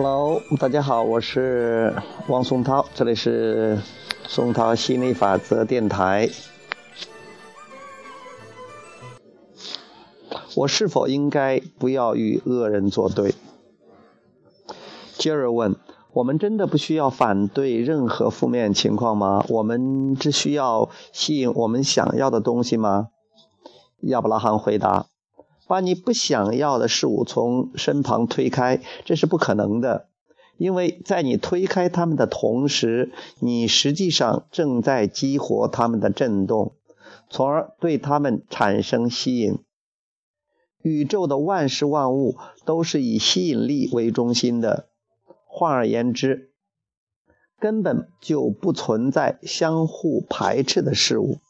Hello，大家好，我是汪松涛，这里是松涛心理法则电台。我是否应该不要与恶人作对？杰尔问：我们真的不需要反对任何负面情况吗？我们只需要吸引我们想要的东西吗？亚伯拉罕回答。把你不想要的事物从身旁推开，这是不可能的，因为在你推开它们的同时，你实际上正在激活它们的振动，从而对它们产生吸引。宇宙的万事万物都是以吸引力为中心的，换而言之，根本就不存在相互排斥的事物。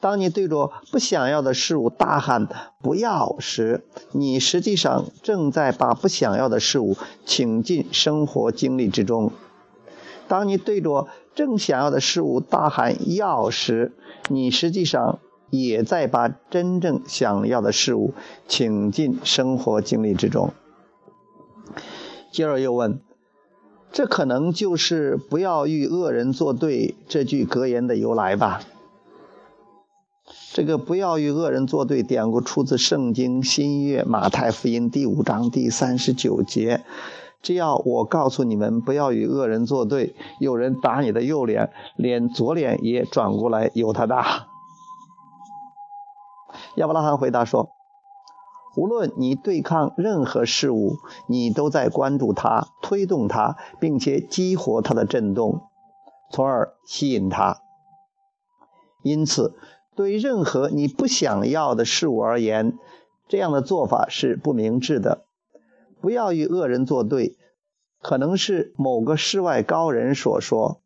当你对着不想要的事物大喊“不要”时，你实际上正在把不想要的事物请进生活经历之中；当你对着正想要的事物大喊“要”时，你实际上也在把真正想要的事物请进生活经历之中。接着又问：“这可能就是‘不要与恶人作对’这句格言的由来吧？”这个不要与恶人作对典故出自《圣经新约马太福音》第五章第三十九节。只要我告诉你们不要与恶人作对，有人打你的右脸，连左脸也转过来由他打。亚伯拉罕回答说：“无论你对抗任何事物，你都在关注它、推动它，并且激活它的震动，从而吸引它。因此。”对于任何你不想要的事物而言，这样的做法是不明智的。不要与恶人作对，可能是某个世外高人所说。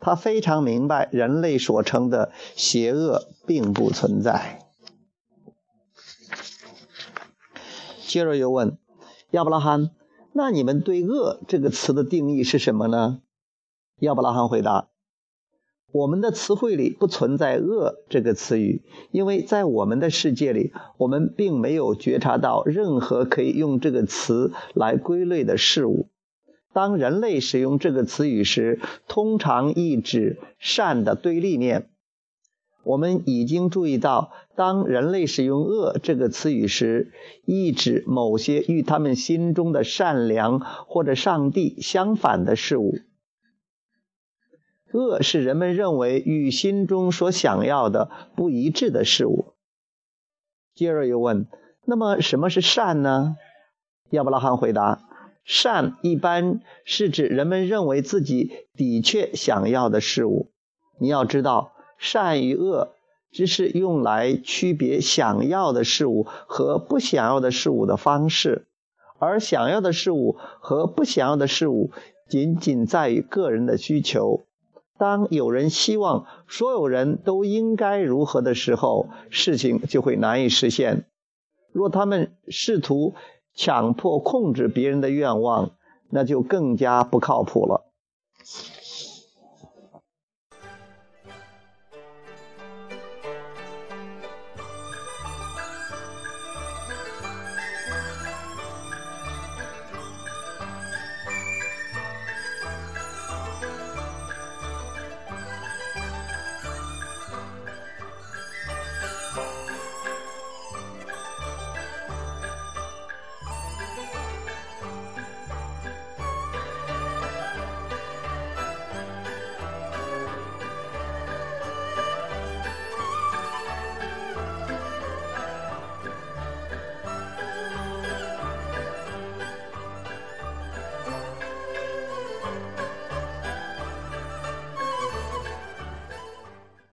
他非常明白人类所称的邪恶并不存在。接着又问亚伯拉罕：“那你们对恶这个词的定义是什么呢？”亚伯拉罕回答。我们的词汇里不存在“恶”这个词语，因为在我们的世界里，我们并没有觉察到任何可以用这个词来归类的事物。当人类使用这个词语时，通常意指善的对立面。我们已经注意到，当人类使用“恶”这个词语时，意指某些与他们心中的善良或者上帝相反的事物。恶是人们认为与心中所想要的不一致的事物。接着又问：“那么什么是善呢？”亚伯拉罕回答：“善一般是指人们认为自己的确想要的事物。你要知道，善与恶只是用来区别想要的事物和不想要的事物的方式，而想要的事物和不想要的事物仅仅在于个人的需求。”当有人希望所有人都应该如何的时候，事情就会难以实现。若他们试图强迫控制别人的愿望，那就更加不靠谱了。